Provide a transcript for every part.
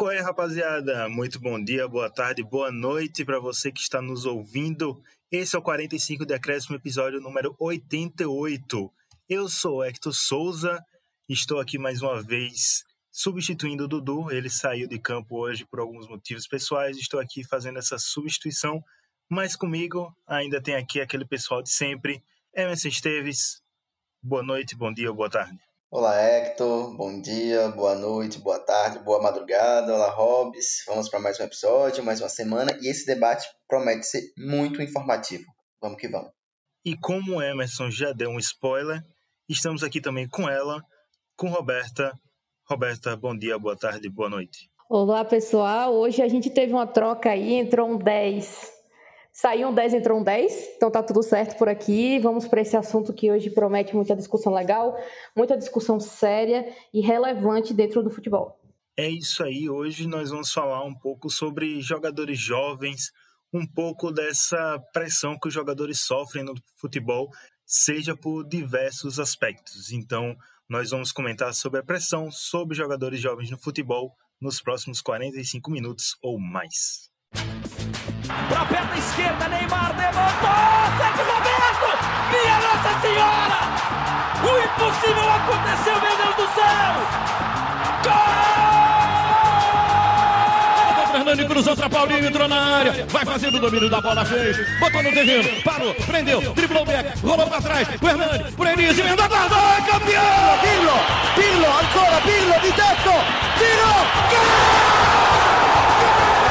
Qual é, rapaziada? Muito bom dia, boa tarde, boa noite para você que está nos ouvindo. Esse é o 45 Decréscimo, episódio número 88. Eu sou Hector Souza, estou aqui mais uma vez substituindo o Dudu. Ele saiu de campo hoje por alguns motivos pessoais. Estou aqui fazendo essa substituição, mas comigo ainda tem aqui aquele pessoal de sempre. Emerson Esteves, boa noite, bom dia, boa tarde. Olá, Hector. Bom dia, boa noite, boa tarde, boa madrugada. Olá, Hobbs. Vamos para mais um episódio, mais uma semana. E esse debate promete ser muito informativo. Vamos que vamos. E como o Emerson já deu um spoiler, estamos aqui também com ela, com Roberta. Roberta, bom dia, boa tarde, boa noite. Olá, pessoal. Hoje a gente teve uma troca aí, entrou um 10 Saiu um 10, entrou um 10, então tá tudo certo por aqui. Vamos para esse assunto que hoje promete muita discussão legal, muita discussão séria e relevante dentro do futebol. É isso aí, hoje nós vamos falar um pouco sobre jogadores jovens, um pouco dessa pressão que os jogadores sofrem no futebol, seja por diversos aspectos. Então, nós vamos comentar sobre a pressão sobre jogadores jovens no futebol nos próximos 45 minutos ou mais. Para a perna esquerda, Neymar levantou! Sérgio Roberto! Minha Nossa Senhora! O impossível aconteceu, meu Deus do céu! Gol! Fernando cruzou para Paulinho, entrou na área, vai fazendo o domínio da bola, fez, botou no terreno, parou, prendeu, driblou o back, rolou para trás, o Hernani, por Enis, emendou, guardou, é campeão! Pirlo, Pirlo, ancora Pirlo, di tetto, tiro, gol!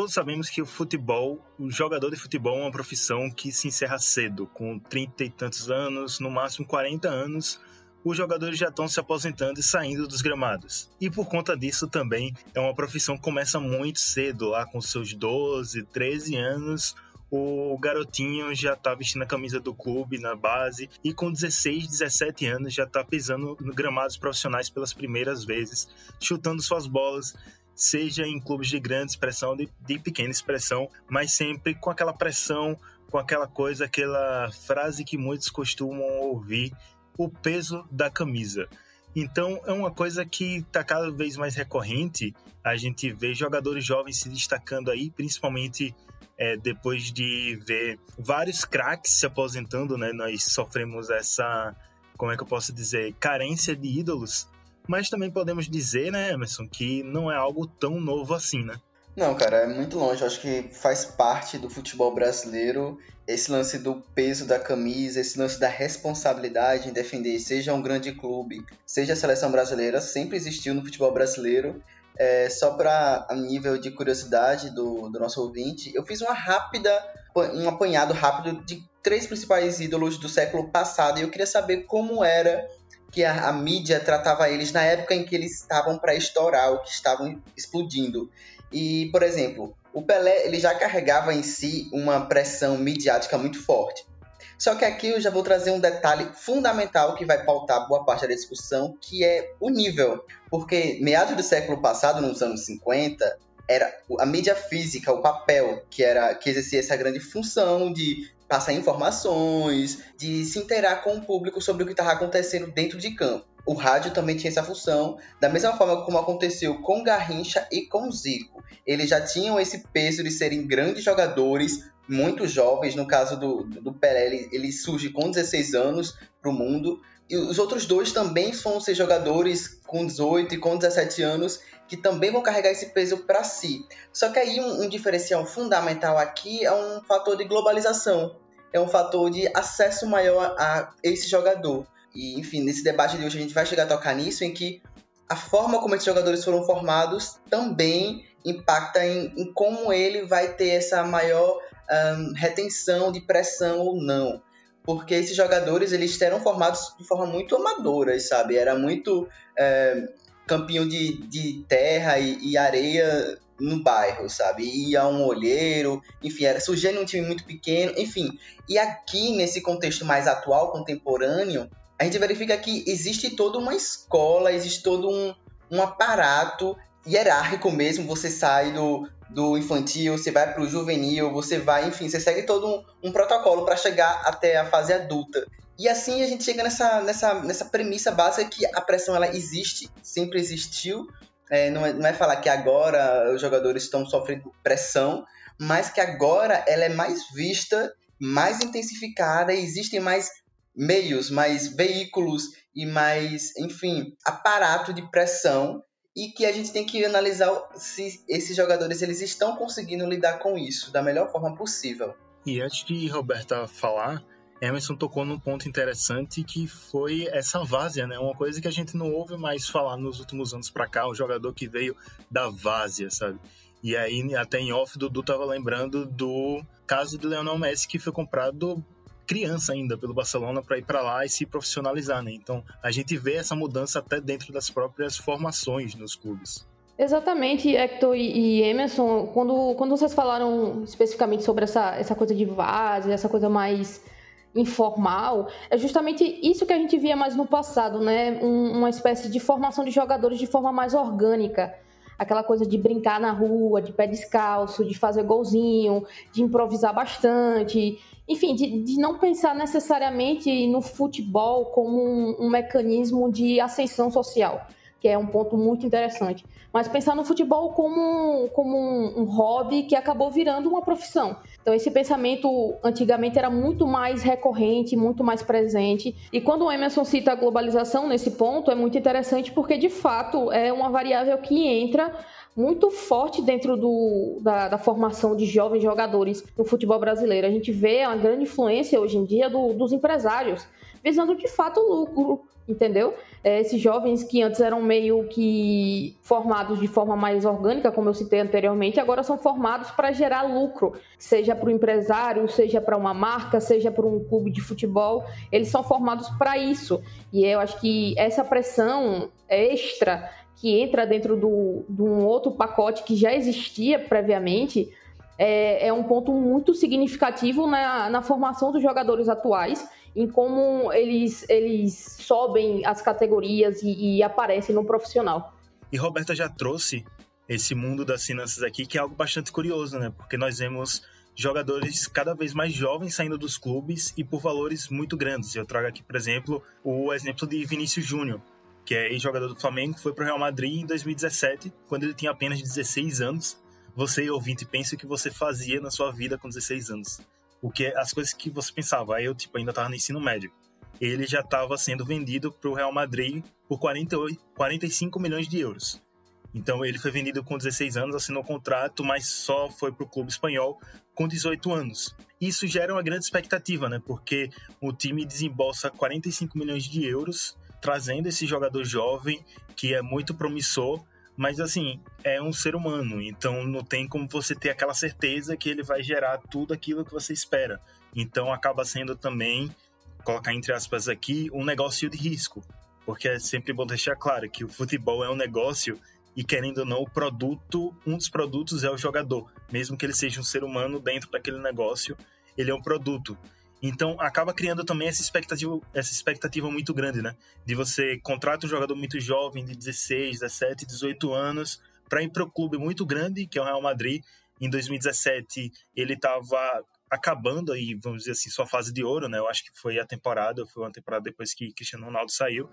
todos sabemos que o futebol, o jogador de futebol é uma profissão que se encerra cedo, com 30 e tantos anos, no máximo 40 anos, os jogadores já estão se aposentando e saindo dos gramados. E por conta disso também é uma profissão que começa muito cedo, lá com seus 12, 13 anos, o garotinho já tá vestindo a camisa do clube na base e com 16, 17 anos já tá pisando no gramados profissionais pelas primeiras vezes, chutando suas bolas, seja em clubes de grande expressão, de, de pequena expressão, mas sempre com aquela pressão, com aquela coisa, aquela frase que muitos costumam ouvir, o peso da camisa. Então é uma coisa que está cada vez mais recorrente. A gente vê jogadores jovens se destacando aí, principalmente é, depois de ver vários craques se aposentando, né? Nós sofremos essa, como é que eu posso dizer, carência de ídolos mas também podemos dizer, né, Emerson, que não é algo tão novo assim, né? Não, cara, é muito longe. Eu acho que faz parte do futebol brasileiro esse lance do peso da camisa, esse lance da responsabilidade em defender, seja um grande clube, seja a seleção brasileira, sempre existiu no futebol brasileiro. É, só para a nível de curiosidade do, do nosso ouvinte, eu fiz uma rápida, um apanhado rápido de três principais ídolos do século passado e eu queria saber como era que a, a, mídia tratava eles na época em que eles estavam para estourar, ou que estavam explodindo. E, por exemplo, o Pelé ele já carregava em si uma pressão midiática muito forte. Só que aqui eu já vou trazer um detalhe fundamental que vai pautar boa parte da discussão, que é o nível. Porque meados do século passado, nos anos 50, era a mídia física, o papel, que era que exercia essa grande função de passar informações, de se interar com o público sobre o que estava acontecendo dentro de campo. O rádio também tinha essa função, da mesma forma como aconteceu com Garrincha e com Zico. Eles já tinham esse peso de serem grandes jogadores, muito jovens. No caso do, do Pelé, ele, ele surge com 16 anos para o mundo. E os outros dois também vão ser jogadores com 18 e com 17 anos que também vão carregar esse peso para si. Só que aí um, um, diferencial fundamental aqui é um fator de globalização, é um fator de acesso maior a, esse jogador. E enfim, nesse debate de hoje a gente vai chegar a tocar nisso, em que a forma como esses jogadores foram formados também impacta em, em como ele vai ter essa maior um, retenção de pressão ou não porque esses jogadores eles eram formados de forma muito amadora, sabe? Era muito é, campinho de, de terra e, e, areia no bairro, sabe? Ia um olheiro, enfim, era surgia num time muito pequeno, enfim. E aqui, nesse contexto mais atual, contemporâneo, a gente verifica que existe toda uma escola, existe todo um, um aparato hierárquico mesmo. Você sai do, do infantil, você vai para o juvenil, você vai, enfim, você segue todo um, um protocolo para chegar até a fase adulta. E assim a gente chega nessa, nessa, nessa premissa básica que a pressão ela existe, sempre existiu, é, não, é, não é falar que agora os jogadores estão sofrendo pressão, mas que agora ela é mais vista, mais intensificada, existem mais meios, mais veículos e mais, enfim, aparato de pressão e que a gente tem que analisar se esses jogadores eles estão conseguindo lidar com isso da melhor forma possível. E antes de Roberta falar, Emerson tocou num ponto interessante que foi essa várzea, né? Uma coisa que a gente não ouve mais falar nos últimos anos para cá, o jogador que veio da várzea, sabe? E aí, até em off, Dudu tava lembrando do caso do Leonel Messi, que foi comprado criança ainda pelo Barcelona para ir para lá e se profissionalizar, né? Então, a gente vê essa mudança até dentro das próprias formações nos clubes. Exatamente, Hector e Emerson, quando, quando vocês falaram especificamente sobre essa, essa coisa de várzea, essa coisa mais informal, é justamente isso que a gente via mais no passado, né? Um, uma espécie de formação de jogadores de forma mais orgânica. Aquela coisa de brincar na rua, de pé descalço, de fazer golzinho, de improvisar bastante. Enfim, de, de não pensar necessariamente no futebol como um, um mecanismo de ascensão social que é um ponto muito interessante. Mas pensar no futebol como, como um, um, hobby que acabou virando uma profissão. Então, esse pensamento antigamente era muito mais recorrente, muito mais presente. E quando o Emerson cita a globalização nesse ponto, é muito interessante porque, de fato, é uma variável que entra muito forte dentro do, da, da, formação de jovens jogadores no futebol brasileiro. A gente vê a grande influência hoje em dia do, dos empresários, visando de fato o lucro, entendeu? É, esses jovens que antes eram meio que formados de forma mais orgânica, como eu citei anteriormente, agora são formados para gerar lucro, seja para o empresário, seja para uma marca, seja para um clube de futebol. Eles são formados para isso. E eu acho que essa pressão extra que entra dentro do, de um outro pacote que já existia previamente é, é um ponto muito significativo na, na formação dos jogadores atuais em como eles, eles sobem as categorias e, e aparecem no profissional. E Roberta já trouxe esse mundo das finanças aqui, que é algo bastante curioso, né? Porque nós vemos jogadores cada vez mais jovens saindo dos clubes e por valores muito grandes. Eu trago aqui, por exemplo, o exemplo de Vinícius Júnior, que é ex-jogador do Flamengo, foi para o Real Madrid em 2017, quando ele tinha apenas 16 anos. Você, ouvinte, pensa o que você fazia na sua vida com 16 anos o que as coisas que você pensava. Eu tipo ainda estava no ensino médio. Ele já estava sendo vendido para o Real Madrid por 48, 45 milhões de euros. Então ele foi vendido com 16 anos, assinou o contrato, mas só foi para o clube espanhol com 18 anos. Isso gera uma grande expectativa, né? Porque o time desembolsa 45 milhões de euros trazendo esse jogador jovem que é muito promissor mas assim, é um ser humano, então não tem como você ter aquela certeza que ele vai gerar tudo aquilo que você espera. Então acaba sendo também, colocar entre aspas aqui, um negócio de risco. Porque é sempre bom deixar claro que o futebol é um negócio e querendo ou não, o produto, um dos produtos é o jogador. Mesmo que ele seja um ser humano dentro daquele negócio, ele é um produto. Então acaba criando também essa expectativa, essa expectativa muito grande, né? De você contrata um jogador muito jovem, de 16, 17, 18 anos, para ir para o clube muito grande, que é o Real Madrid. Em 2017, ele estava acabando aí, vamos dizer assim, sua fase de ouro, né? Eu acho que foi a temporada, foi uma temporada depois que Cristiano Ronaldo saiu.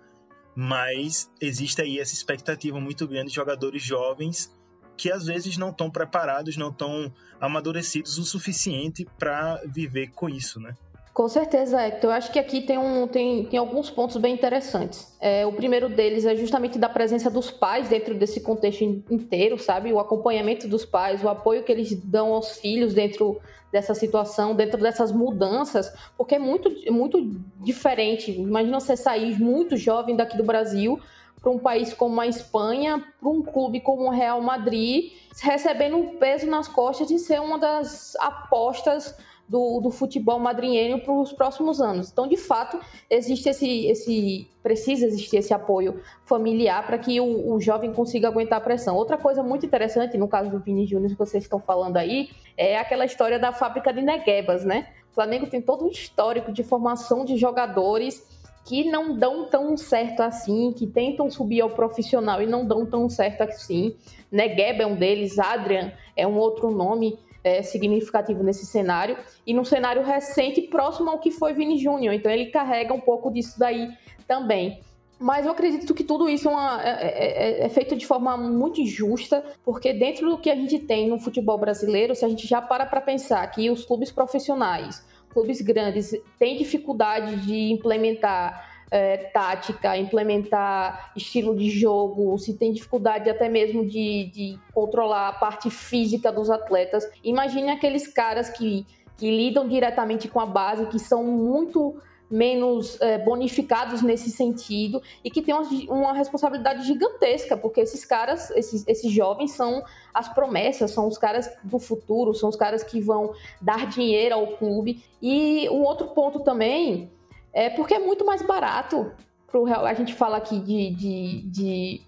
Mas existe aí essa expectativa muito grande de jogadores jovens que às vezes não estão preparados, não estão amadurecidos o suficiente para viver com isso, né? Com certeza, Hector. Eu acho que aqui tem, um, tem, tem alguns pontos bem interessantes. É, o primeiro deles é justamente da presença dos pais dentro desse contexto inteiro, sabe? O acompanhamento dos pais, o apoio que eles dão aos filhos dentro dessa situação, dentro dessas mudanças, porque é muito, muito diferente. Imagina você sair muito jovem daqui do Brasil para um país como a Espanha, para um clube como o Real Madrid, recebendo um peso nas costas de ser uma das apostas do, do futebol madrinheiro para os próximos anos. Então, de fato, existe esse, esse precisa existir esse apoio familiar para que o, o, jovem consiga aguentar a pressão. Outra coisa muito interessante, no caso do Vini Júnior que vocês estão falando aí, é aquela história da fábrica de Neguebas, né? O Flamengo tem todo um histórico de formação de jogadores que não dão tão certo assim, que tentam subir ao profissional e não dão tão certo assim. Negueba é um deles, Adrian é um outro nome é, significativo nesse cenário. E num cenário recente, próximo ao que foi Vini Júnior. Então ele carrega um pouco disso daí também. Mas eu acredito que tudo isso é, uma, é, é, é, feito de forma muito injusta, porque dentro do que a gente tem no futebol brasileiro, se a gente já para para pensar que os clubes profissionais, clubes grandes têm dificuldade de implementar é, tática, implementar estilo de jogo, se tem dificuldade até mesmo de, de controlar a parte física dos atletas. Imagine aqueles caras que, que lidam diretamente com a base, que são muito menos é, bonificados nesse sentido e que tem uma, uma, responsabilidade gigantesca, porque esses caras, esses, esses jovens são as promessas, são os caras do futuro, são os caras que vão dar dinheiro ao clube. E um outro ponto também é porque é muito mais barato pro A gente fala aqui de, de, de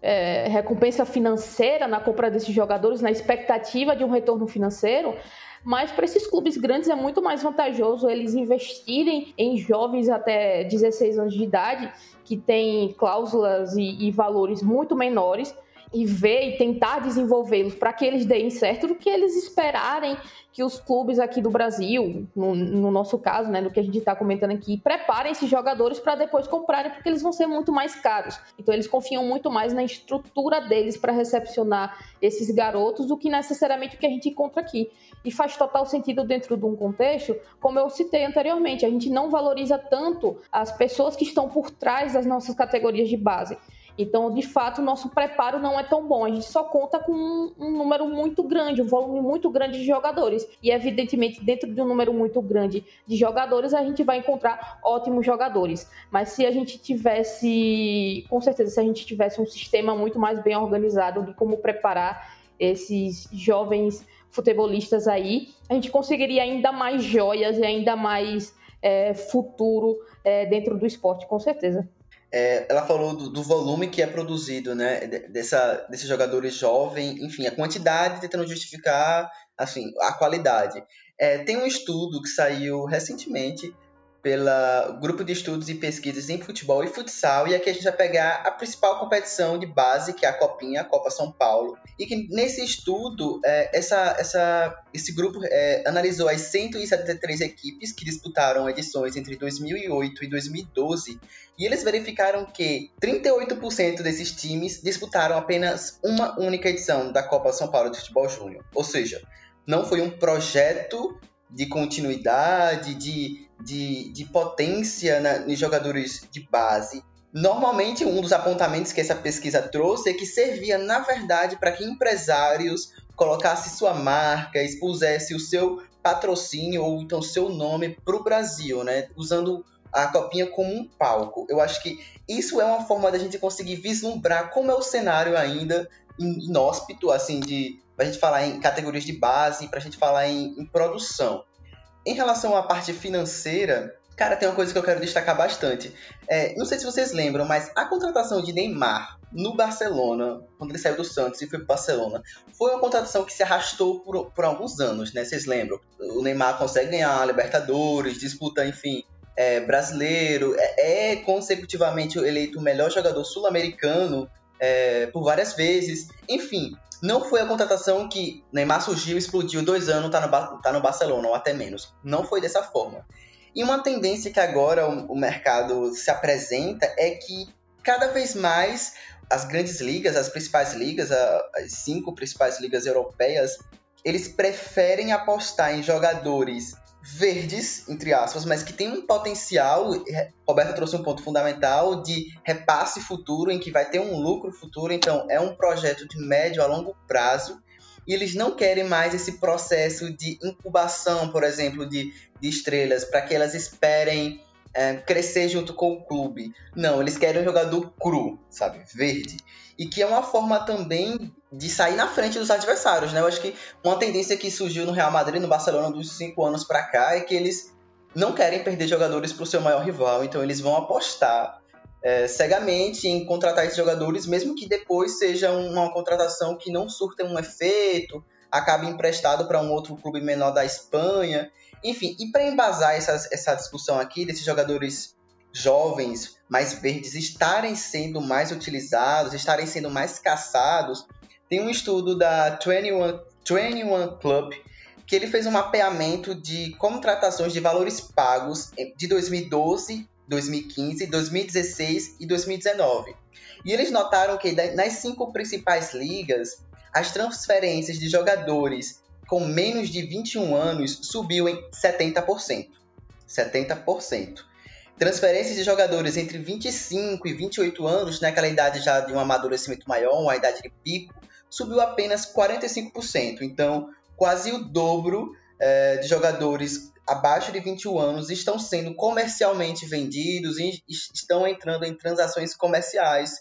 é, recompensa financeira na compra desses jogadores, na expectativa de um retorno financeiro. Mas para esses clubes grandes é muito mais vantajoso eles investirem em jovens até 16 anos de idade, que têm cláusulas e, e valores muito menores, e ver e tentar desenvolvê-los para que eles deem certo do que eles esperarem que os clubes aqui do Brasil, no, no nosso caso, né, do que a gente está comentando aqui, preparem esses jogadores para depois comprarem, porque eles vão ser muito mais caros. Então eles confiam muito mais na estrutura deles para recepcionar esses garotos do que necessariamente o que a gente encontra aqui. E faz total sentido dentro de um contexto, como eu citei anteriormente, a gente não valoriza tanto as pessoas que estão por trás das nossas categorias de base. Então, de fato, o nosso preparo não é tão bom. A gente só conta com um, um, número muito grande, um volume muito grande de jogadores. E, evidentemente, dentro de um número muito grande de jogadores, a gente vai encontrar ótimos jogadores. Mas se a gente tivesse, com certeza, se a gente tivesse um sistema muito mais bem organizado de como preparar esses jovens futebolistas aí, a gente conseguiria ainda mais joias e ainda mais é, futuro é, dentro do esporte, com certeza. É, ela falou do, do, volume que é produzido, né, dessa, desses jogadores jovens, enfim, a quantidade tentando justificar, assim, a qualidade. É, tem um estudo que saiu recentemente pela Grupo de Estudos e Pesquisas em Futebol e Futsal, e aqui a gente vai pegar a principal competição de base, que é a Copinha, a Copa São Paulo, e que nesse estudo, é, essa, essa, esse grupo é, analisou as 173 equipes que disputaram edições entre 2008 e 2012, e eles verificaram que 38% desses times disputaram apenas uma única edição da Copa São Paulo de Futebol Júnior, ou seja, não foi um projeto de continuidade, de, de, de potência na, nos jogadores de base. Normalmente, um dos apontamentos que essa pesquisa trouxe é que servia, na verdade, para que empresários colocassem sua marca, expusessem o seu patrocínio ou então seu nome para o Brasil, né? Usando a copinha como um palco. Eu acho que isso é uma forma da gente conseguir vislumbrar como é o cenário ainda inóspito, assim, de a gente falar em categorias de base, para a gente falar em, em produção. Em relação à parte financeira, Cara, tem uma coisa que eu quero destacar bastante. É, não sei se vocês lembram, mas a contratação de Neymar no Barcelona, quando ele saiu do Santos e foi para Barcelona, foi uma contratação que se arrastou por, por alguns anos, né? Vocês lembram? O Neymar consegue ganhar Libertadores, disputa, enfim, é, brasileiro, é, é, consecutivamente eleito o melhor jogador sul-americano é, por várias vezes. Enfim, não foi a contratação que Neymar surgiu, explodiu dois anos, tá no, tá no Barcelona, ou até menos. Não foi dessa forma. E uma tendência que agora o, o mercado se apresenta é que cada vez mais as grandes ligas, as principais ligas, as cinco principais ligas europeias, eles preferem apostar em jogadores verdes, entre aspas, mas que tem um potencial. Roberto trouxe um ponto fundamental de repasse futuro, em que vai ter um lucro futuro. Então, é um projeto de médio a longo prazo. E eles não querem mais esse processo de incubação, por exemplo, de, de estrelas, para que elas esperem é, crescer junto com o clube. Não, eles querem um jogador cru, sabe? Verde. E que é uma forma também de sair na frente dos adversários, né? Eu acho que uma tendência que surgiu no Real Madrid, no Barcelona dos cinco anos para cá, é que eles não querem perder jogadores para o seu maior rival, então eles vão apostar é, cegamente em contratar esses jogadores, mesmo que depois seja uma contratação que não surta um efeito, acabe emprestado para um outro clube menor da Espanha. Enfim, e para embasar essa, essa discussão aqui desses jogadores jovens, mais verdes, estarem sendo mais utilizados, estarem sendo mais caçados, tem um estudo da 21, 21 Club que ele fez um mapeamento de contratações de valores pagos de 2012, 2015, 2016 e 2019. E eles notaram que nas cinco principais ligas, as transferências de jogadores com menos de 21 anos subiu em 70%. 70%. Transferências de jogadores entre 25 e 28 anos, naquela idade já de um amadurecimento maior, uma idade de pico, subiu apenas 45%. Então, quase o dobro é, de jogadores abaixo de 21 anos estão sendo comercialmente vendidos e estão entrando em transações comerciais.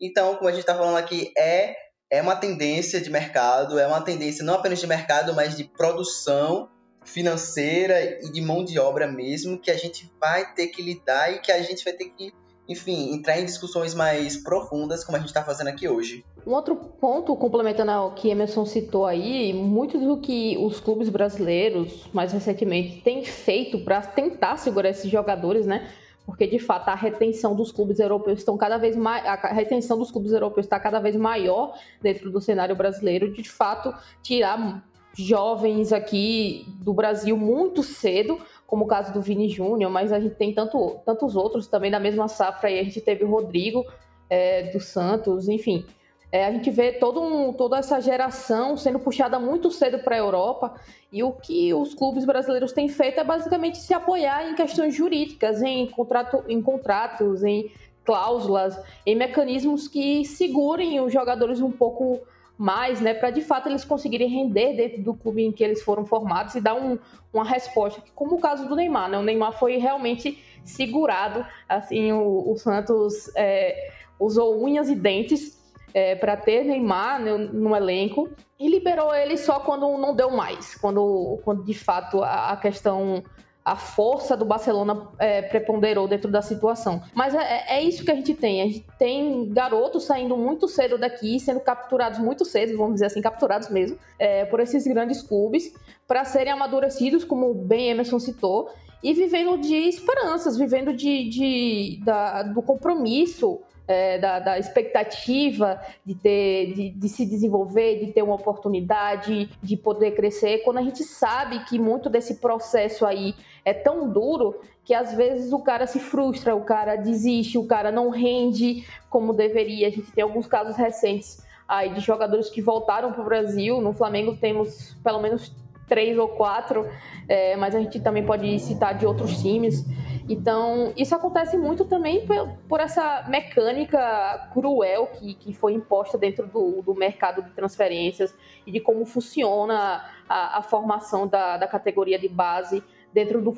Então, como a gente está falando aqui, é é uma tendência de mercado, é uma tendência não apenas de mercado, mas de produção financeira e de mão de obra mesmo, que a gente vai ter que lidar e que a gente vai ter que, enfim, entrar em discussões mais profundas, como a gente está fazendo aqui hoje. Um outro ponto, complementando ao que Emerson citou aí, muito do que os clubes brasileiros, mais recentemente, têm feito para tentar segurar esses jogadores, né? porque de fato a retenção dos clubes europeus estão cada vez mais a retenção dos clubes europeus está cada vez maior dentro do cenário brasileiro de, de fato tirar jovens aqui do Brasil muito cedo como o caso do Vini Júnior mas a gente tem tanto, tantos outros também da mesma safra aí. A gente teve o Rodrigo é, do Santos enfim. É, a gente vê todo um, toda essa geração sendo puxada muito cedo para a Europa. E o que os clubes brasileiros têm feito é basicamente se apoiar em questões jurídicas, em, contrato, em contratos, em cláusulas, em mecanismos que segurem os jogadores um pouco mais, né, para de fato eles conseguirem render dentro do clube em que eles foram formados e dar um, uma resposta, como o caso do Neymar, né? O Neymar foi realmente segurado, assim, o, o Santos é, usou unhas e dentes é, para ter Neymar no, no, elenco e liberou ele só quando não deu mais, quando, quando de fato a, a questão a força do Barcelona é, preponderou dentro da situação. Mas é, é, isso que a gente tem. A gente tem garotos saindo muito cedo daqui, sendo capturados muito cedo, vamos dizer assim, capturados mesmo, é, por esses grandes clubes, para serem amadurecidos, como bem Emerson citou, e vivendo de esperanças, vivendo de, de da, do compromisso é, da, da, expectativa de, ter, de, de, se desenvolver, de ter uma oportunidade, de poder crescer, quando a gente sabe que muito desse processo aí é tão duro que às vezes o cara se frustra, o cara desiste, o cara não rende como deveria. A gente tem alguns casos recentes aí de jogadores que voltaram para o Brasil. No Flamengo temos pelo menos três ou quatro, é, mas a gente também pode citar de outros times. Então, isso acontece muito também por, por essa mecânica cruel que, que foi imposta dentro do, do mercado de transferências e de como funciona a, a formação da, da categoria de base dentro do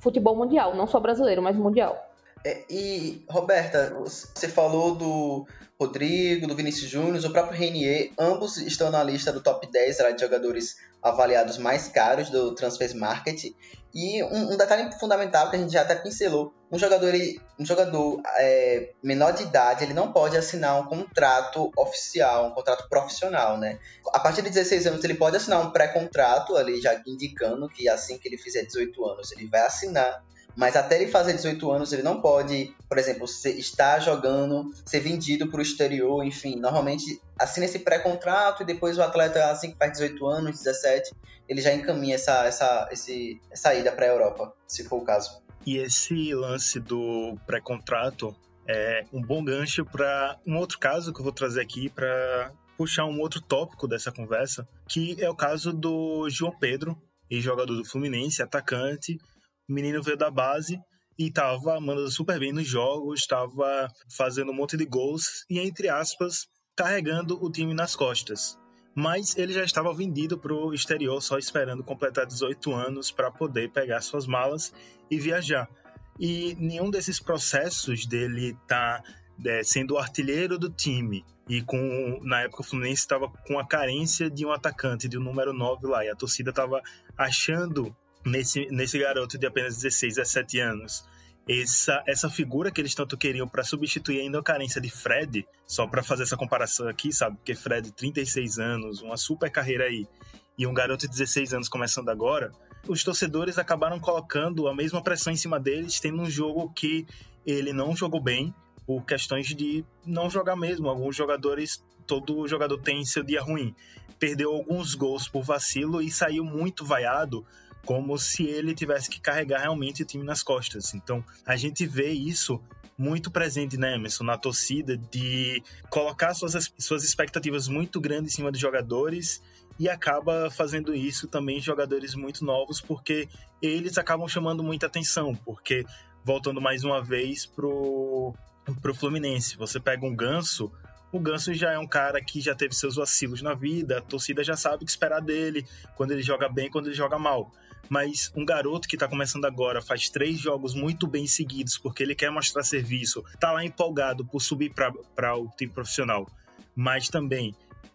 futebol mundial, não só brasileiro, mas mundial. É, e, Roberta, você falou do Rodrigo, do Vinícius Júnior, o próprio Renier, ambos estão na lista do top 10 de jogadores avaliados mais caros do Transfer Market. E um, um, detalhe fundamental que a gente já até pincelou, um jogador, um jogador é, menor de idade, ele não pode assinar um contrato oficial, um contrato profissional, né? A partir de 16 anos ele pode assinar um pré-contrato, ali já indicando que assim que ele fizer 18 anos ele vai assinar mas até ele fazer 18 anos, ele não pode, por exemplo, estar jogando, ser vendido para o exterior, enfim. Normalmente assina esse pré-contrato e depois o atleta, assim que faz 18 anos, 17, ele já encaminha essa, essa, esse, essa ida para a Europa, se for o caso. E esse lance do pré-contrato é um bom gancho para um outro caso que eu vou trazer aqui para puxar um outro tópico dessa conversa, que é o caso do João Pedro, jogador do Fluminense, atacante, o menino veio da base e estava mandando super bem nos jogos, estava fazendo um monte de gols e, entre aspas, carregando o time nas costas. Mas ele já estava vendido para o exterior, só esperando completar 18 anos para poder pegar suas malas e viajar. E nenhum desses processos dele tá é, sendo o artilheiro do time. E com na época o Fluminense estava com a carência de um atacante, de um número 9 lá. E a torcida estava achando nesse, nesse garoto de apenas 16, 17 anos essa, essa figura que eles tanto queriam para substituir ainda a carência de Fred, só para fazer essa comparação aqui, sabe? Porque Fred, 36 anos, uma super carreira aí, e um garoto de 16 anos começando agora, os torcedores acabaram colocando a mesma pressão em cima deles, tendo um jogo que ele não jogou bem, por questões de não jogar mesmo. Alguns jogadores, todo jogador tem seu dia ruim. Perdeu alguns gols por vacilo e saiu muito vaiado como se ele tivesse que carregar realmente o time nas costas. Então, a gente vê isso muito presente, né, Emerson, na torcida, de colocar suas, suas expectativas muito grandes em cima de jogadores e acaba fazendo isso também jogadores muito novos, porque eles acabam chamando muita atenção, porque, voltando mais uma vez pro, pro Fluminense, você pega um Ganso, o Ganso já é um cara que já teve seus vacilos na vida, a torcida já sabe o que esperar dele, quando ele joga bem, quando ele joga mal mas um garoto que está começando agora, faz três jogos muito bem seguidos, porque ele quer mostrar serviço, tá lá empolgado por subir para o time profissional, mas também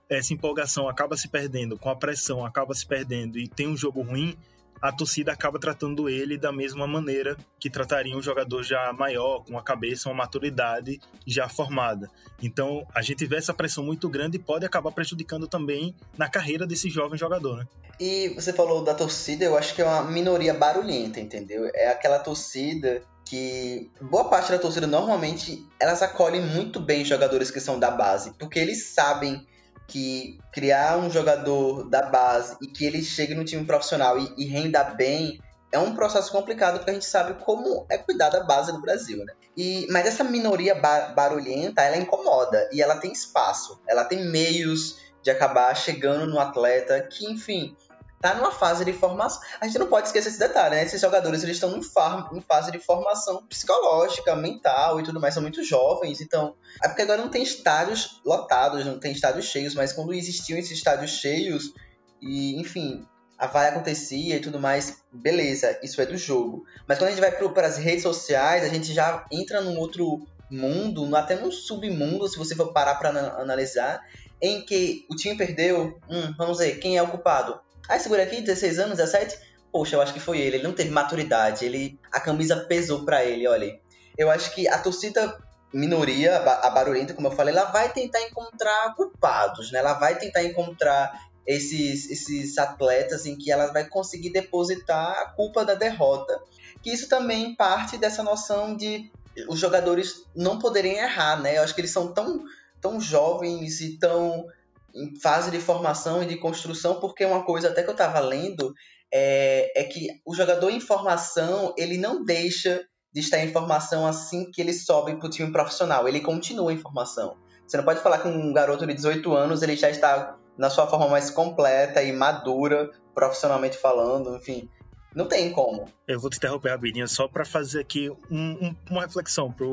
essa empolgação acaba se perdendo, com a pressão acaba se perdendo e tem um jogo ruim, a torcida acaba tratando ele da mesma maneira que trataria um jogador já maior, com a cabeça, uma maturidade já formada. Então, a gente vê essa pressão muito grande e pode acabar prejudicando também na carreira desse jovem jogador, né? E você falou da torcida, eu acho que é uma minoria barulhenta, entendeu? É aquela torcida que boa parte da torcida normalmente elas acolhem muito bem jogadores que são da base, porque eles sabem que criar um jogador da base e que ele chegue no time profissional e, e renda bem é um processo complicado porque a gente sabe como é cuidar da base no Brasil, né? E, mas essa minoria bar barulhenta, ela incomoda e ela tem espaço, ela tem meios de acabar chegando no atleta que, enfim, tá numa fase de formação. A gente não pode esquecer esse detalhe, né? Esses jogadores eles estão em, em fase de formação psicológica, mental e tudo mais, são muito jovens, então. É porque agora não tem estádios lotados, não tem estádios cheios, mas quando existiam esses estádios cheios, e enfim, a vai acontecia e tudo mais, beleza, isso é do jogo. Mas quando a gente vai para as redes sociais, a gente já entra num outro mundo, até num submundo, se você for parar para analisar, em que o time perdeu, hum, vamos ver, quem é o culpado? Aí segura aqui, 16 anos, 17. Poxa, eu acho que foi ele. Ele não teve maturidade. Ele, a camisa pesou para ele, olha. Eu acho que a torcida minoria, a barulhenta, como eu falei, ela vai tentar encontrar culpados, né? Ela vai tentar encontrar esses, esses atletas em que ela vai conseguir depositar a culpa da derrota. Que isso também parte dessa noção de os jogadores não poderem errar, né? Eu acho que eles são tão, tão jovens e tão em fase de formação e de construção, porque uma coisa até que eu estava lendo é, é que o jogador em formação, ele não deixa de estar em formação assim que ele sobe para o time profissional, ele continua em formação. Você não pode falar que um garoto de 18 anos ele já está na sua forma mais completa e madura, profissionalmente falando, enfim. Não tem como. Eu vou te interromper rapidinho só para fazer aqui um, um, uma reflexão, para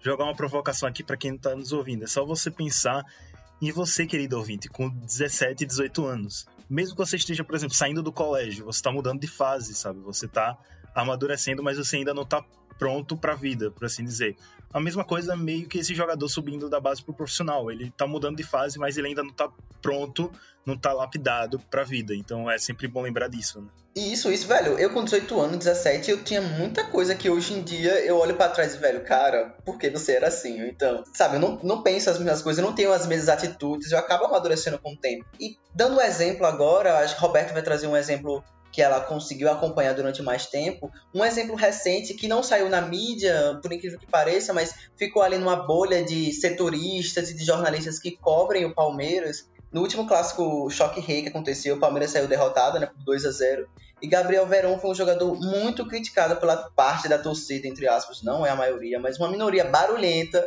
jogar uma provocação aqui para quem está nos ouvindo. É só você pensar e você, querido ouvinte, com 17, 18 anos, mesmo que você esteja, por exemplo, saindo do colégio, você está mudando de fase, sabe? Você está amadurecendo, mas você ainda não está pronto para a vida, por assim dizer. A mesma coisa meio que esse jogador subindo da base pro profissional. Ele tá mudando de fase, mas ele ainda não tá pronto, não tá lapidado pra vida. Então é sempre bom lembrar disso, né? Isso, isso, velho. Eu com 18 anos, 17, eu tinha muita coisa que hoje em dia eu olho para trás e, velho, cara, por que você era assim? Então, sabe, eu não, não penso as mesmas coisas, eu não tenho as mesmas atitudes, eu acabo amadurecendo com o tempo. E dando um exemplo agora, acho que Roberto vai trazer um exemplo que ela conseguiu acompanhar durante mais tempo. Um exemplo recente que não saiu na mídia, por incrível que pareça, mas ficou ali numa bolha de setoristas e de jornalistas que cobrem o Palmeiras. No último clássico choque rei que aconteceu, o Palmeiras saiu derrotado né, por 2 a 0 e Gabriel Verón foi um jogador muito criticado pela parte da torcida, entre aspas, não é a maioria, mas uma minoria barulhenta.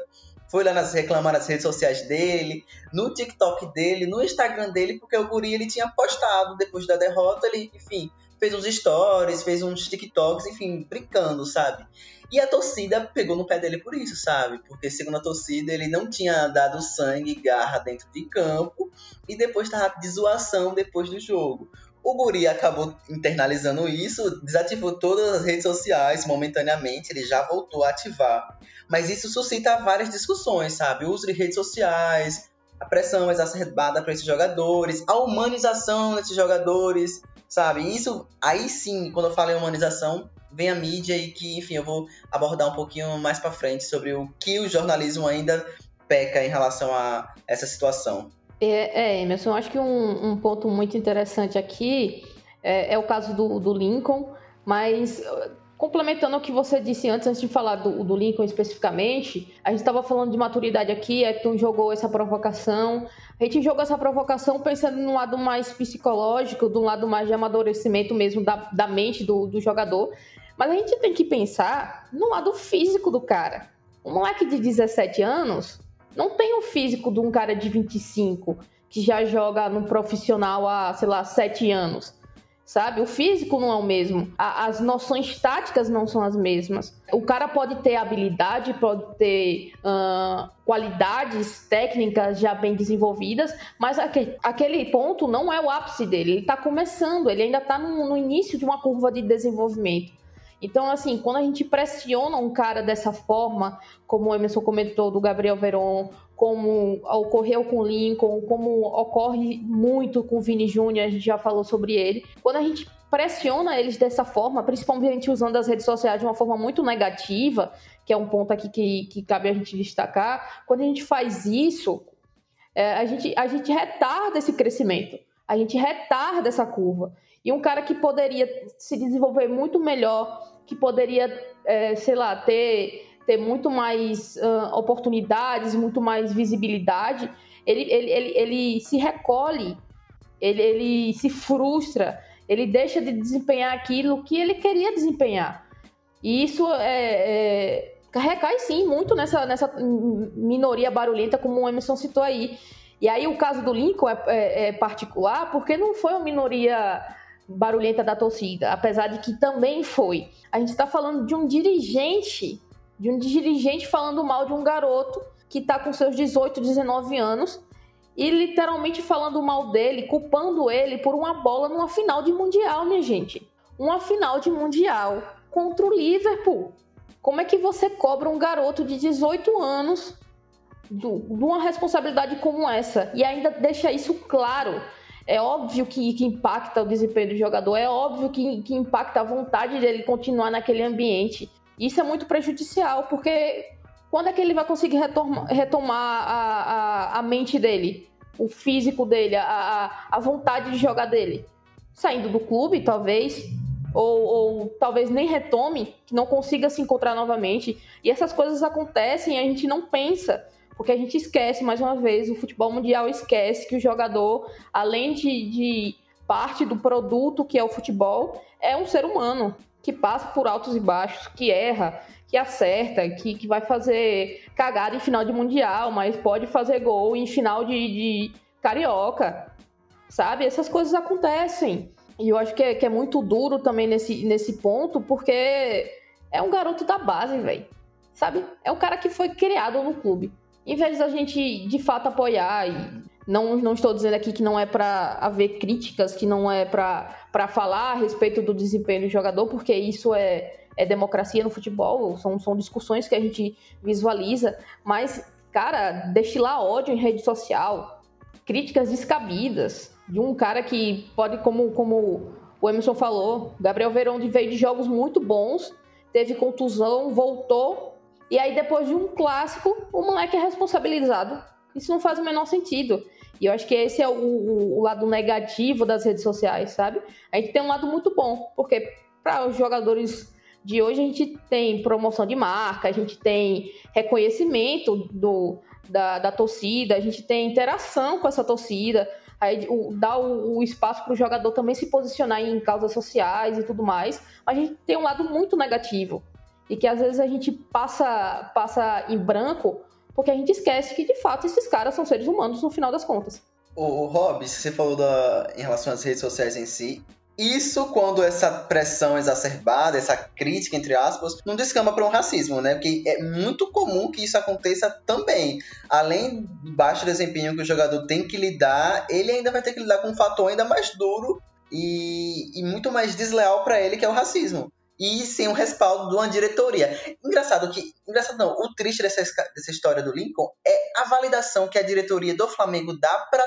Foi lá nas reclamar nas redes sociais dele, no TikTok dele, no Instagram dele, porque o Guri ele tinha postado depois da derrota, ele, enfim, fez uns stories, fez uns TikToks, enfim, brincando, sabe? E a torcida pegou no pé dele por isso, sabe? Porque, segundo a torcida, ele não tinha dado sangue e garra dentro de campo e depois tava de zoação depois do jogo. O Guri acabou internalizando isso, desativou todas as redes sociais momentaneamente, ele já voltou a ativar. Mas isso suscita várias discussões, sabe? O uso de redes sociais, a pressão exacerbada para esses jogadores, a humanização desses jogadores, sabe? Isso, aí sim, quando eu falo em humanização, vem a mídia e que, enfim, eu vou abordar um pouquinho mais para frente sobre o que o jornalismo ainda peca em relação a essa situação. É, é Emerson, acho que um, um ponto muito interessante aqui é, é o caso do, do, Lincoln, mas uh, complementando o que você disse antes, antes de falar do, do Lincoln especificamente, a gente estava falando de maturidade aqui, é que tu jogou essa provocação, a gente jogou essa provocação pensando num lado mais psicológico, um lado mais de amadurecimento mesmo da, da mente do, do jogador, mas a gente tem que pensar no lado físico do cara. Um moleque de 17 anos, não tem o físico de um cara de 25 que já joga no profissional há, sei lá, 7 anos. Sabe? O físico não é o mesmo. as noções táticas não são as mesmas. O cara pode ter habilidade, pode ter uh, qualidades técnicas já bem desenvolvidas, mas aquele, aquele, ponto não é o ápice dele. Ele está começando, ele ainda está no, no início de uma curva de desenvolvimento. Então, assim, quando a gente pressiona um cara dessa forma, como o Emerson comentou do Gabriel Veron, como ocorreu com o Lincoln, como ocorre muito com o Vini Júnior, a gente já falou sobre ele. Quando a gente pressiona eles dessa forma, principalmente usando as redes sociais de uma forma muito negativa, que é um ponto aqui que, que cabe a gente destacar, quando a gente faz isso, é, a, gente, a gente retarda esse crescimento, a gente retarda essa curva. E um cara que poderia se desenvolver muito melhor que poderia, é, sei lá, ter, ter muito mais uh, oportunidades, muito mais visibilidade, ele, ele, ele, ele se recolhe, ele, ele se frustra, ele deixa de desempenhar aquilo que ele queria desempenhar. E isso é, é, recai sim muito nessa, nessa minoria barulhenta, como o Emerson citou aí. E aí o caso do Lincoln é, é, é particular porque não foi uma minoria barulhenta da torcida, apesar de que também foi. A gente está falando de um dirigente, de um dirigente falando mal de um garoto que está com seus 18, 19 anos e literalmente falando mal dele, culpando ele por uma bola numa final de mundial, minha gente. Uma final de mundial contra o Liverpool. Como é que você cobra um garoto de 18 anos de uma responsabilidade como essa e ainda deixa isso claro? É óbvio que, que impacta o desempenho do jogador, é óbvio que, que impacta a vontade dele continuar naquele ambiente. Isso é muito prejudicial, porque quando é que ele vai conseguir retomar, retomar a, a, a, mente dele, o físico dele, a, a, vontade de jogar dele? Saindo do clube, talvez, ou, ou, talvez nem retome, que não consiga se encontrar novamente. E essas coisas acontecem e a gente não pensa. Porque a gente esquece, mais uma vez, o futebol mundial esquece que o jogador, além de, de parte do produto que é o futebol, é um ser humano que passa por altos e baixos, que erra, que acerta, que, que vai fazer cagada em final de mundial, mas pode fazer gol em final de, de carioca, sabe? Essas coisas acontecem. E eu acho que é, que é muito duro também nesse, nesse ponto, porque é um garoto da base, velho. Sabe? É um cara que foi criado no clube em vez da gente de fato apoiar e não, não estou dizendo aqui que não é para haver críticas, que não é para falar a respeito do desempenho do jogador, porque isso é, é democracia no futebol, são, são discussões que a gente visualiza, mas, cara, destilar ódio em rede social, críticas descabidas de um cara que pode, como, como o Emerson falou, Gabriel Verão veio de jogos muito bons, teve contusão, voltou e aí, depois de um clássico, o moleque é responsabilizado. Isso não faz o menor sentido. E eu acho que esse é o, o, o lado negativo das redes sociais, sabe? A gente tem um lado muito bom, porque para os jogadores de hoje a gente tem promoção de marca, a gente tem reconhecimento do, da, da torcida, a gente tem interação com essa torcida, aí o, dá o, o espaço para o jogador também se posicionar em causas sociais e tudo mais. Mas a gente tem um lado muito negativo, e que às vezes a gente passa, passa em branco porque a gente esquece que de fato esses caras são seres humanos no final das contas. O, Hobbs, você falou da, em relação às redes sociais em si. Isso quando essa pressão exacerbada, essa crítica, entre aspas, não descamba para um racismo, né? Porque é muito comum que isso aconteça também. Além do baixo desempenho que o jogador tem que lidar, ele ainda vai ter que lidar com um fator ainda mais duro e, e muito mais desleal para ele, que é o racismo e sem o respaldo de uma diretoria. Engraçado que, engraçado não, o triste dessa, dessa história do Lincoln é a validação que a diretoria do Flamengo dá para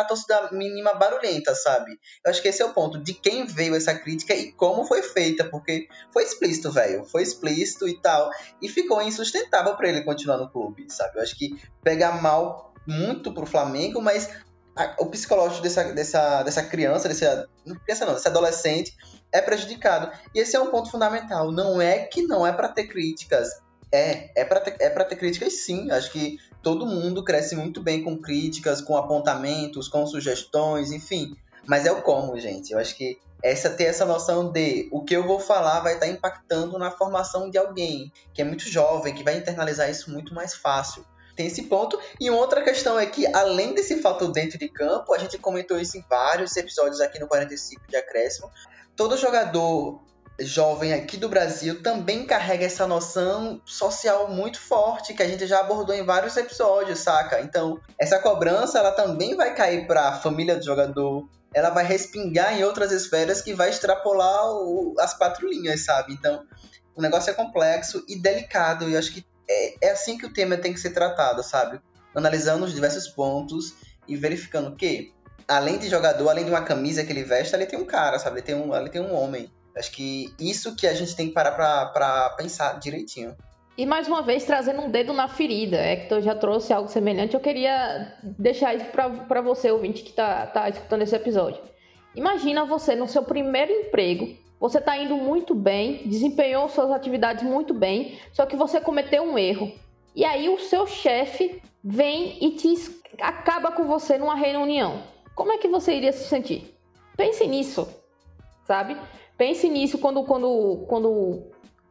a torcida mínima barulhenta, sabe? Eu acho que esse é o ponto de quem veio essa crítica e como foi feita, porque foi explícito, velho, foi explícito e tal, e ficou insustentável para ele continuar no clube, sabe? Eu acho que pega mal muito pro Flamengo, mas a, o psicológico dessa, dessa, dessa criança, dessa, não criança não, desse adolescente, é prejudicado. E esse é um ponto fundamental. Não é que não é para ter críticas. É, é para ter, é ter críticas sim. Acho que todo mundo cresce muito bem com críticas, com apontamentos, com sugestões, enfim. Mas é o como, gente. Eu acho que essa ter essa noção de o que eu vou falar vai estar impactando na formação de alguém que é muito jovem, que vai internalizar isso muito mais fácil. Tem esse ponto. E outra questão é que, além desse fator dentro de campo, a gente comentou isso em vários episódios aqui no 45 de acréscimo, todo jogador jovem aqui do Brasil também carrega essa noção social muito forte que a gente já abordou em vários episódios, saca? Então, essa cobrança ela também vai cair para a família do jogador, ela vai respingar em outras esferas que vai extrapolar o, as quatro linhas, sabe? Então, o negócio é complexo e delicado e acho que é, é assim que o tema tem que ser tratado, sabe? Analisando os diversos pontos e verificando que além de jogador, além de uma camisa que ele veste, ali tem um cara, sabe? Ali tem um, ali tem um homem. Acho que isso que a gente tem que parar pra, pra pensar direitinho. E mais uma vez, trazendo um dedo na ferida. Eu já trouxe algo semelhante. Eu queria deixar isso para você, ouvinte, que tá, tá escutando esse episódio. Imagina você no seu primeiro emprego. Você tá indo muito bem, desempenhou suas atividades muito bem, só que você cometeu um erro. E aí o seu chefe vem e te acaba com você numa reunião como é que você iria se sentir? Pense nisso, sabe? Pense nisso quando, quando, quando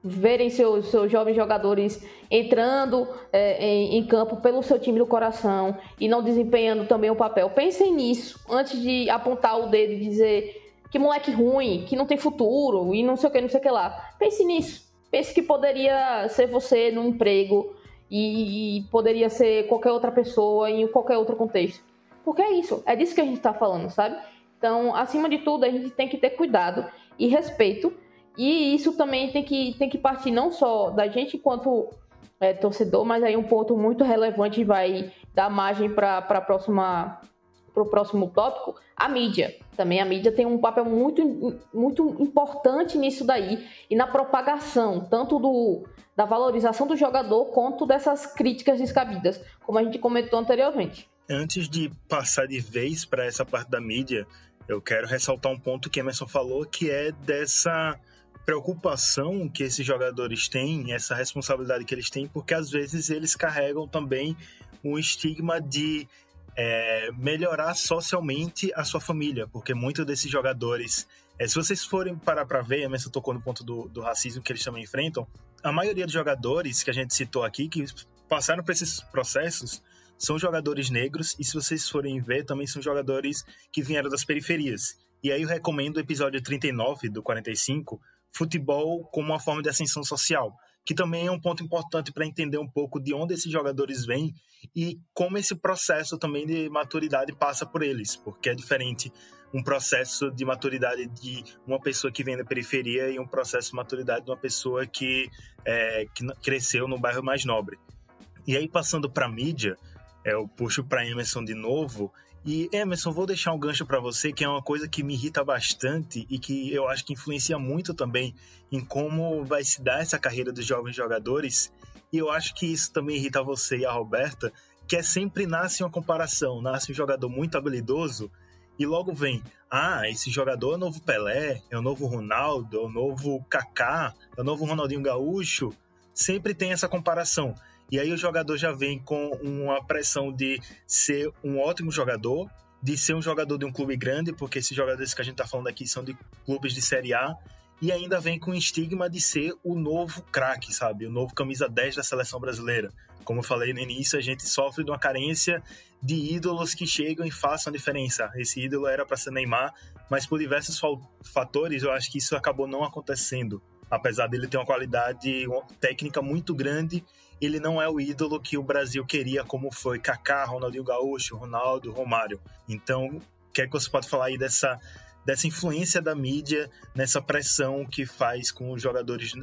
verem seus, seus jovens jogadores entrando é, em, em, campo pelo seu time do coração e não desempenhando também o papel. Pensem nisso antes de apontar o dedo e dizer que moleque ruim, que não tem futuro e não sei o que, não sei o que lá. Pense nisso. Pense que poderia ser você no emprego e, e poderia ser qualquer outra pessoa em qualquer outro contexto. Porque é isso, é disso que a gente está falando, sabe? Então, acima de tudo, a gente tem que ter cuidado e respeito. E isso também tem que, tem que partir não só da gente enquanto é, torcedor, mas aí um ponto muito relevante vai dar margem para próxima para o próximo tópico, a mídia. Também a mídia tem um papel muito, muito importante nisso daí e na propagação, tanto do, da valorização do jogador quanto dessas críticas descabidas, como a gente comentou anteriormente. Antes de passar de vez para essa parte da mídia, eu quero ressaltar um ponto que Emerson falou, que é dessa preocupação que esses jogadores têm, essa responsabilidade que eles têm, porque às vezes eles carregam também um estigma de é, melhorar socialmente a sua família, porque muitos desses jogadores, é, se vocês forem parar para ver, Emerson tocou no ponto do, do racismo que eles também enfrentam, a maioria dos jogadores que a gente citou aqui, que passaram por esses processos, são jogadores negros e se vocês forem ver, também são jogadores que vieram das periferias. E aí eu recomendo o episódio 39 do 45, Futebol como uma forma de ascensão social, que também é um ponto importante para entender um pouco de onde esses jogadores vêm e como esse processo também de maturidade passa por eles, porque é diferente um processo de maturidade de uma pessoa que vem da periferia e um processo de maturidade de uma pessoa que, é, que cresceu no bairro mais nobre. E aí, passando para mídia, eu puxo para Emerson de novo. E Emerson, vou deixar um gancho para você, que é uma coisa que me irrita bastante e que eu acho que influencia muito também em como vai se dar essa carreira dos jovens jogadores. E eu acho que isso também irrita você e a Roberta, que é sempre nasce uma comparação, nasce um jogador muito habilidoso e logo vem, ah, esse jogador é o novo Pelé, é o novo Ronaldo, é o novo Kaká, é o novo Ronaldinho Gaúcho. Sempre tem essa comparação. E aí o jogador já vem com uma pressão de ser um ótimo jogador, de ser um jogador de um clube grande, porque esses jogadores que a gente está falando aqui são de clubes de Série A, e ainda vem com o estigma de ser o novo craque, sabe? O novo camisa 10 da seleção brasileira. Como eu falei no início, a gente sofre de uma carência de ídolos que chegam e façam a diferença. Esse ídolo era para ser Neymar, mas por diversos fatores eu acho que isso acabou não acontecendo. Apesar dele ter uma qualidade técnica muito grande ele não é o ídolo que o Brasil queria, como foi Kaká, Ronaldinho Gaúcho, Ronaldo, Romário. Então, o que é que você pode falar aí dessa dessa influência da mídia nessa pressão que faz com os jogadores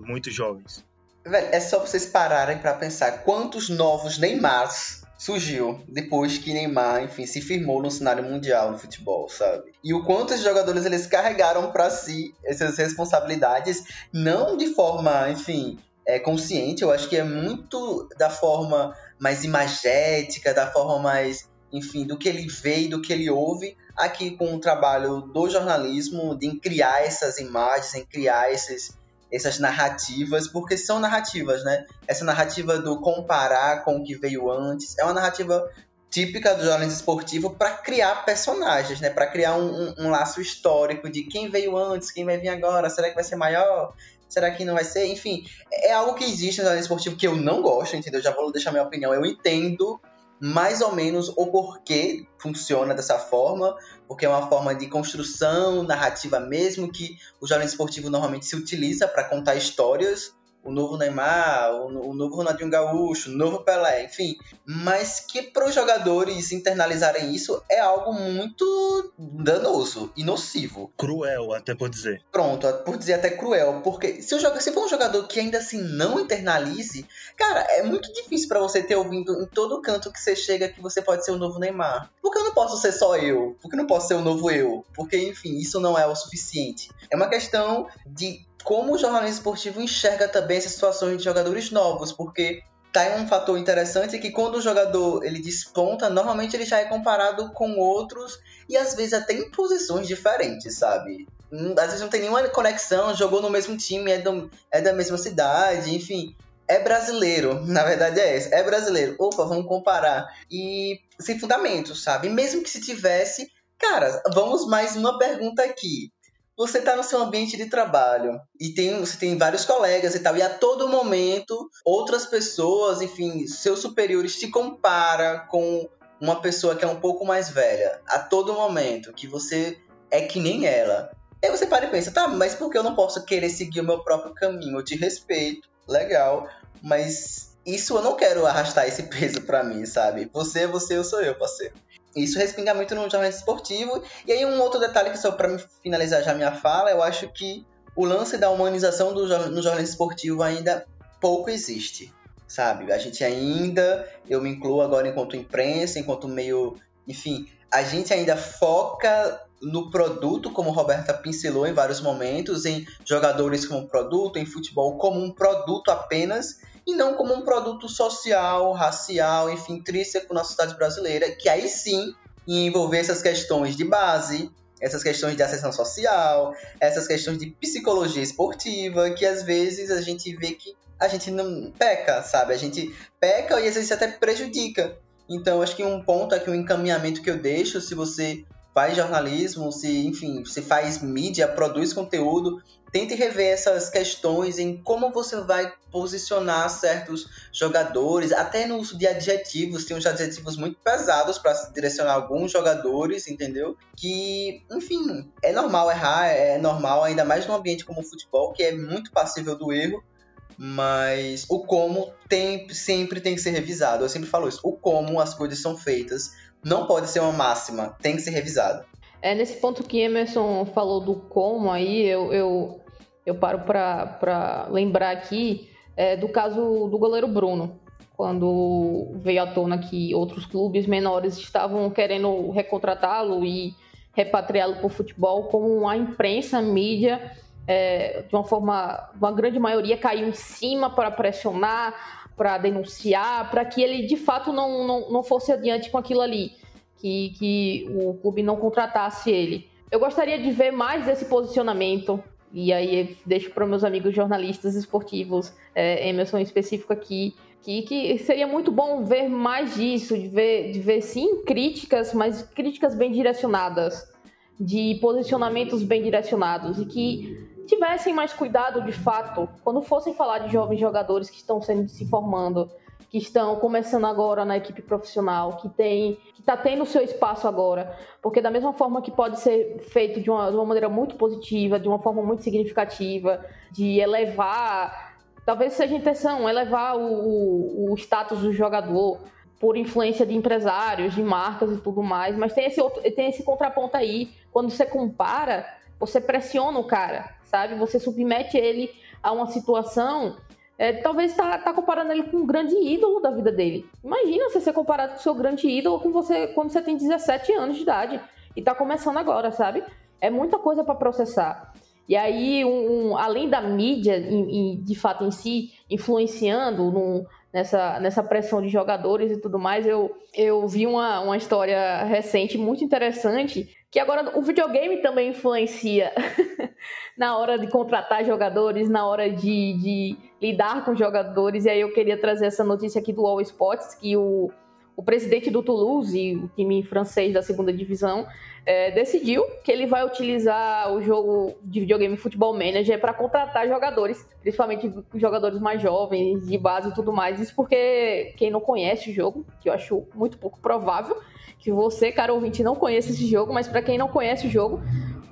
muito jovens. Velho, é só vocês pararem para pensar quantos novos Neymars surgiu depois que Neymar, enfim, se firmou no cenário mundial no futebol, sabe? E o quanto os jogadores eles carregaram para si essas responsabilidades, não de forma, enfim, é, consciente, eu acho que é muito da forma mais imagética, da forma mais, enfim, do que ele vê e do que ele ouve, aqui com o trabalho do jornalismo, de criar essas imagens, em criar esses, essas narrativas, porque são narrativas, né? Essa narrativa do comparar com o que veio antes é uma narrativa típica do jornalismo esportivo para criar personagens, né? Para criar um, um, um, laço histórico de quem veio antes, quem vai vir agora, será que vai ser maior? Será que não vai ser? Enfim, é algo que existe no jornalismo esportivo que eu não gosto, entendeu? Já vou deixar minha opinião. Eu entendo mais ou menos o porquê funciona dessa forma, porque é uma forma de construção narrativa mesmo que o jornalismo esportivo normalmente se utiliza para contar histórias o novo Neymar, o, novo Ronaldinho Gaúcho, o novo Pelé, enfim. Mas que para os jogadores internalizarem isso é algo muito danoso e nocivo. Cruel, até por dizer. Pronto, por dizer até cruel. Porque se, o, se for um jogador que ainda assim não internalize, cara, é muito difícil para você ter ouvido em todo canto que você chega que você pode ser o novo Neymar. Porque eu não posso ser só eu? Porque eu não posso ser o novo eu? Porque, enfim, isso não é o suficiente. É uma questão de como o jornalismo esportivo enxerga também essas situações de jogadores novos, porque tá um fator interessante que quando o jogador ele desponta, normalmente ele já é comparado com outros e às vezes até em posições diferentes, sabe? Hum, às vezes não tem nenhuma conexão, jogou no mesmo time, é, do, é da mesma cidade, enfim. É brasileiro, na verdade é esse, é brasileiro. Opa, vamos comparar. E sem fundamento, sabe? Mesmo que se tivesse, cara, vamos mais uma pergunta aqui você está no seu ambiente de trabalho e tem, você tem vários colegas e tal, e a todo momento outras pessoas, enfim, seus superiores te compara com uma pessoa que é um pouco mais velha, a todo momento, que você é que nem ela. Aí você para e pensa, tá, mas por que eu não posso querer seguir o meu próprio caminho? Eu te respeito, legal, mas isso eu não quero arrastar esse peso para mim, sabe? Você é você, eu sou eu, parceiro. Isso respinga muito no jornalismo esportivo. E aí um outro detalhe que só para finalizar já minha fala, eu acho que o lance da humanização do, no jornalismo esportivo ainda pouco existe, sabe? A gente ainda, eu me incluo agora enquanto imprensa, enquanto meio, enfim, a gente ainda foca no produto, como Roberta pincelou em vários momentos, em jogadores como produto, em futebol como um produto apenas, e não como um produto social, racial, enfim, intrínseco na sociedade brasileira, que aí sim ia envolver essas questões de base, essas questões de ascensão social, essas questões de psicologia esportiva, que às vezes a gente vê que a gente não peca, sabe? A gente peca e às vezes até prejudica. Então, acho que um ponto aqui, um encaminhamento que eu deixo, se você faz jornalismo, se, enfim, se faz mídia, produz conteúdo, tente rever essas questões em como você vai posicionar certos jogadores, até no uso de adjetivos, tem uns adjetivos muito pesados para direcionar alguns jogadores, entendeu? Que, enfim, é normal errar, é normal, ainda mais num ambiente como o futebol, que é muito passível do erro, mas o como tem, sempre tem que ser revisado. Eu sempre falo isso. O como as coisas são feitas não pode ser uma máxima, tem que ser revisado. É nesse ponto que Emerson falou do como aí, eu, eu eu paro para lembrar aqui é, do caso do goleiro Bruno, quando veio à tona que outros clubes menores estavam querendo recontratá-lo e repatriá-lo para o futebol, como a imprensa, a mídia, é, de uma forma, uma grande maioria caiu em cima para pressionar, para denunciar, para que ele de fato não, não, não fosse adiante com aquilo ali, que, que o clube não contratasse ele. Eu gostaria de ver mais esse posicionamento e aí deixo para meus amigos jornalistas esportivos, é, Emerson em específico aqui, que, que seria muito bom ver mais disso, de ver, de ver sim críticas, mas críticas bem direcionadas, de posicionamentos bem direcionados e que tivessem mais cuidado de fato quando fossem falar de jovens jogadores que estão sendo se formando que estão começando agora na equipe profissional, que tem, que está tendo seu espaço agora, porque da mesma forma que pode ser feito de uma, de uma maneira muito positiva, de uma forma muito significativa, de elevar, talvez seja a intenção, elevar o, o, o status do jogador, por influência de empresários, de marcas e tudo mais, mas tem esse, outro, tem esse contraponto aí. Quando você compara, você pressiona o cara, sabe? Você submete ele a uma situação. É, talvez está tá comparando ele com um grande ídolo da vida dele. Imagina você ser comparado com seu grande ídolo com você quando você tem 17 anos de idade e está começando agora, sabe? É muita coisa para processar. E aí, um, um, além da mídia, em, em, de fato, em si, influenciando num, nessa, nessa pressão de jogadores e tudo mais, eu, eu vi uma, uma história recente muito interessante, que agora o videogame também influencia na hora de contratar jogadores, na hora de, de lidar com jogadores, e aí eu queria trazer essa notícia aqui do All Sports, que o, o presidente do Toulouse, o time francês da segunda divisão, é, decidiu que ele vai utilizar o jogo de videogame Futebol Manager para contratar jogadores, principalmente jogadores mais jovens, de base e tudo mais. Isso porque quem não conhece o jogo, que eu acho muito pouco provável que você, cara ouvinte, não conheça esse jogo, mas para quem não conhece o jogo,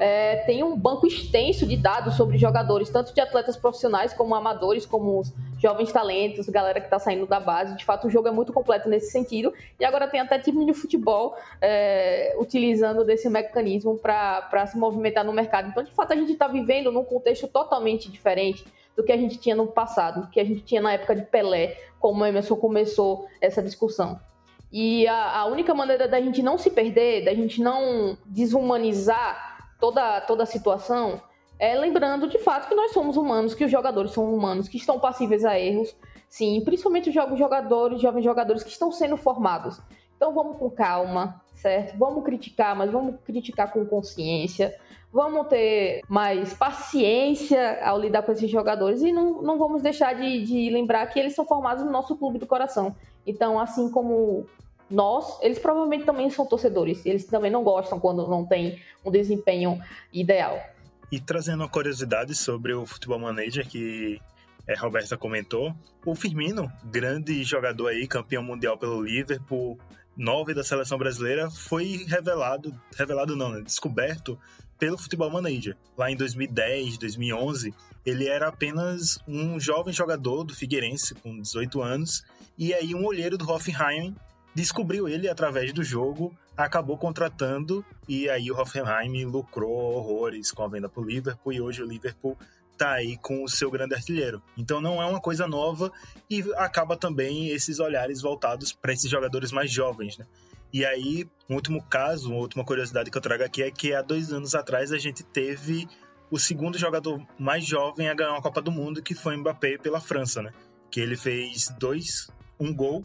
é, tem um banco extenso de dados sobre jogadores, tanto de atletas profissionais como amadores, como os jovens talentos, galera que está saindo da base. De fato, o jogo é muito completo nesse sentido. E agora tem até time de futebol é, utilizando desse mecanismo para se movimentar no mercado. Então, de fato, a gente está vivendo num contexto totalmente diferente do que a gente tinha no passado, do que a gente tinha na época de Pelé, como o Emerson começou essa discussão. E a, a única maneira da gente não se perder, da gente não desumanizar toda, toda a situação, é lembrando de fato que nós somos humanos, que os jogadores são humanos, que estão passíveis a erros, sim, principalmente os jogadores, jovens jogadores que estão sendo formados. Então vamos com calma, certo? Vamos criticar, mas vamos criticar com consciência. Vamos ter mais paciência ao lidar com esses jogadores e não, não vamos deixar de, de lembrar que eles são formados no nosso clube do coração. Então, assim como nós, eles provavelmente também são torcedores. Eles também não gostam quando não tem um desempenho ideal. E trazendo uma curiosidade sobre o Futebol Manager que é, Roberta comentou, o Firmino, grande jogador aí, campeão mundial pelo Liverpool, nove da seleção brasileira, foi revelado, revelado não, né, descoberto pelo Futebol Manager. Lá em 2010, 2011, ele era apenas um jovem jogador do Figueirense com 18 anos, e aí um olheiro do Hoffenheim descobriu ele através do jogo, acabou contratando e aí o Hoffenheim lucrou horrores com a venda para o Liverpool e hoje o Liverpool tá aí com o seu grande artilheiro. Então não é uma coisa nova e acaba também esses olhares voltados para esses jogadores mais jovens, né? E aí, um último caso, uma última curiosidade que eu trago aqui é que há dois anos atrás a gente teve o segundo jogador mais jovem a ganhar uma Copa do Mundo, que foi Mbappé pela França, né? Que ele fez dois, um gol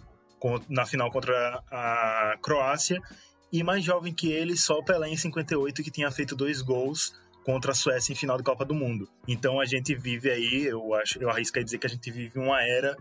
na final contra a Croácia. E mais jovem que ele, só o Pelé em 58, que tinha feito dois gols contra a Suécia em final de Copa do Mundo. Então a gente vive aí, eu acho, eu arrisco a dizer que a gente vive uma era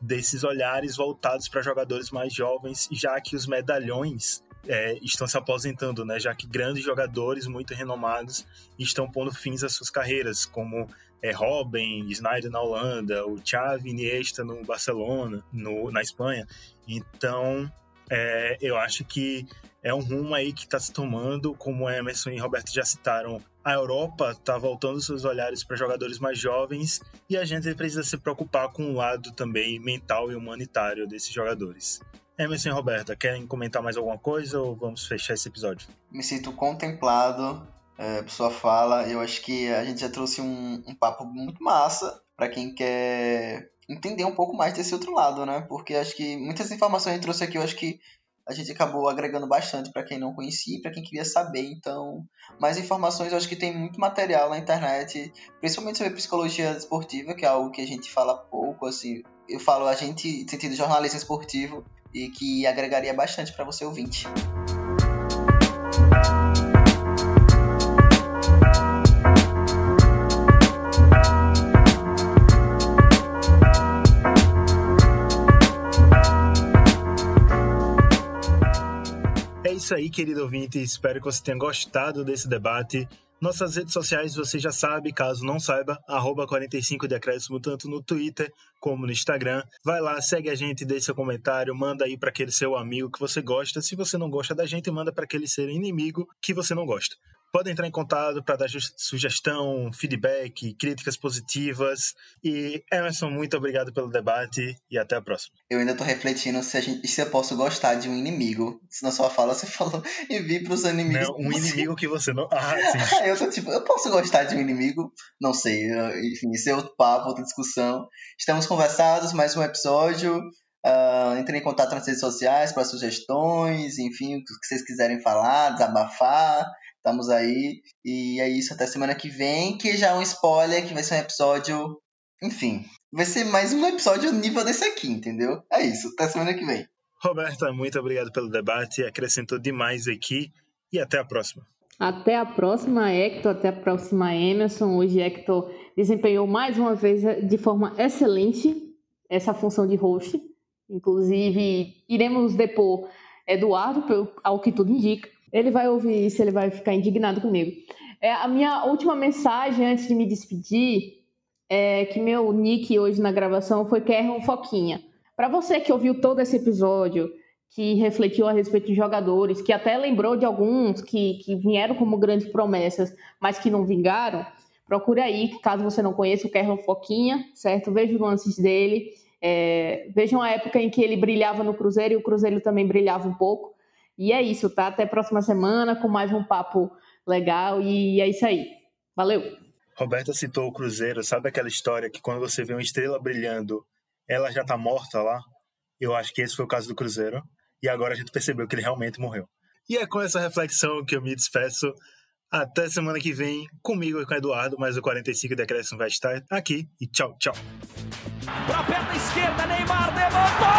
desses olhares voltados para jogadores mais jovens, já que os medalhões é, estão se aposentando, né? Já que grandes jogadores muito renomados estão pondo fins às suas carreiras, como é, Robin, Snyder na Holanda, o Xavi, Iniesta no Barcelona, no, na Espanha. Então, é, eu acho que é um rumo aí que está se tomando, como Emerson e Roberto já citaram. A Europa está voltando seus olhares para jogadores mais jovens e a gente precisa se preocupar com o lado também mental e humanitário desses jogadores. Emerson e Roberta, querem comentar mais alguma coisa ou vamos fechar esse episódio? Me sinto contemplado é, por sua fala. Eu acho que a gente já trouxe um, um papo muito massa para quem quer entender um pouco mais desse outro lado, né? Porque acho que muitas informações que trouxe aqui, eu acho que a gente acabou agregando bastante para quem não conhecia, para quem queria saber. Então, mais informações, eu acho que tem muito material na internet, principalmente sobre psicologia esportiva, que é algo que a gente fala pouco, assim. Eu falo a gente sentido jornalismo esportivo e que agregaria bastante para você ouvinte. Isso aí, querido ouvinte. Espero que você tenha gostado desse debate. Nossas redes sociais você já sabe, caso não saiba, arroba 45 de acréscimo, tanto no Twitter como no Instagram. Vai lá, segue a gente, deixe seu comentário, manda aí para aquele seu amigo que você gosta. Se você não gosta da gente, manda para aquele seu inimigo que você não gosta. Podem entrar em contato para dar sugestão, feedback, críticas positivas. E Emerson, muito obrigado pelo debate e até a próxima. Eu ainda estou refletindo se, gente, se eu posso gostar de um inimigo. Se na sua fala você falou e vir para os inimigos. Não, um inimigo que você não. Ah, sim. eu tô tipo, eu posso gostar de um inimigo? Não sei. Enfim, isso é outro papo, outra discussão. Estamos conversados, mais um episódio. Uh, entre em contato nas redes sociais para sugestões, enfim, o que vocês quiserem falar, desabafar. Estamos aí. E é isso, até semana que vem, que já é um spoiler, que vai ser um episódio. Enfim, vai ser mais um episódio nível desse aqui, entendeu? É isso, até semana que vem. Roberta, muito obrigado pelo debate, acrescentou demais aqui e até a próxima. Até a próxima, Hector, até a próxima, Emerson. Hoje, Hector desempenhou mais uma vez de forma excelente essa função de host. Inclusive, iremos depor Eduardo, ao que tudo indica. Ele vai ouvir isso, ele vai ficar indignado comigo. É, a minha última mensagem antes de me despedir é que meu nick hoje na gravação foi Kerron Foquinha. Para você que ouviu todo esse episódio, que refletiu a respeito de jogadores, que até lembrou de alguns que, que vieram como grandes promessas, mas que não vingaram, procure aí, caso você não conheça o Kerron Foquinha, certo? Veja os lances dele é, vejam a época em que ele brilhava no Cruzeiro e o Cruzeiro também brilhava um pouco. E é isso, tá? Até a próxima semana com mais um papo legal e é isso aí. Valeu! Roberta citou o Cruzeiro, sabe aquela história que quando você vê uma estrela brilhando, ela já tá morta lá? Eu acho que esse foi o caso do Cruzeiro. E agora a gente percebeu que ele realmente morreu. E é com essa reflexão que eu me despeço. Até semana que vem, comigo e com o Eduardo, mas o 45 Decréscimo vai estar aqui. E tchau, tchau. Pra perna esquerda, Neymar levantou!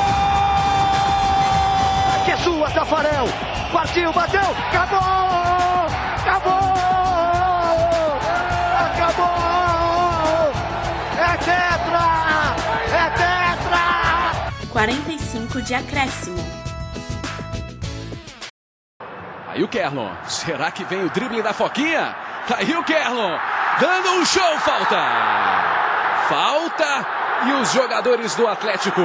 Que é sua, Tafarel! Partiu, bateu, acabou! Acabou! Acabou! É tetra! É tetra! 45 de acréscimo. Aí o Kerlon. Será que vem o drible da Foquinha? Aí o Kerlon. Dando um show, falta! Falta e os jogadores do Atlético.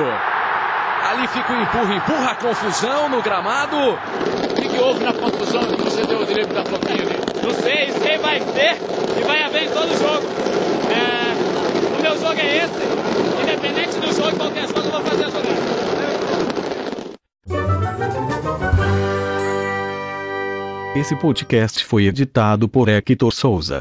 Ali fica o empurra, empurra a confusão no gramado. O que, que houve na confusão que você deu o direito da Floquinha ali? Não sei, sei vai ter e vai haver em todo jogo. É, o meu jogo é esse. Independente do jogo, qualquer jogo, eu vou fazer a jogada. Esse podcast foi editado por Hector Souza.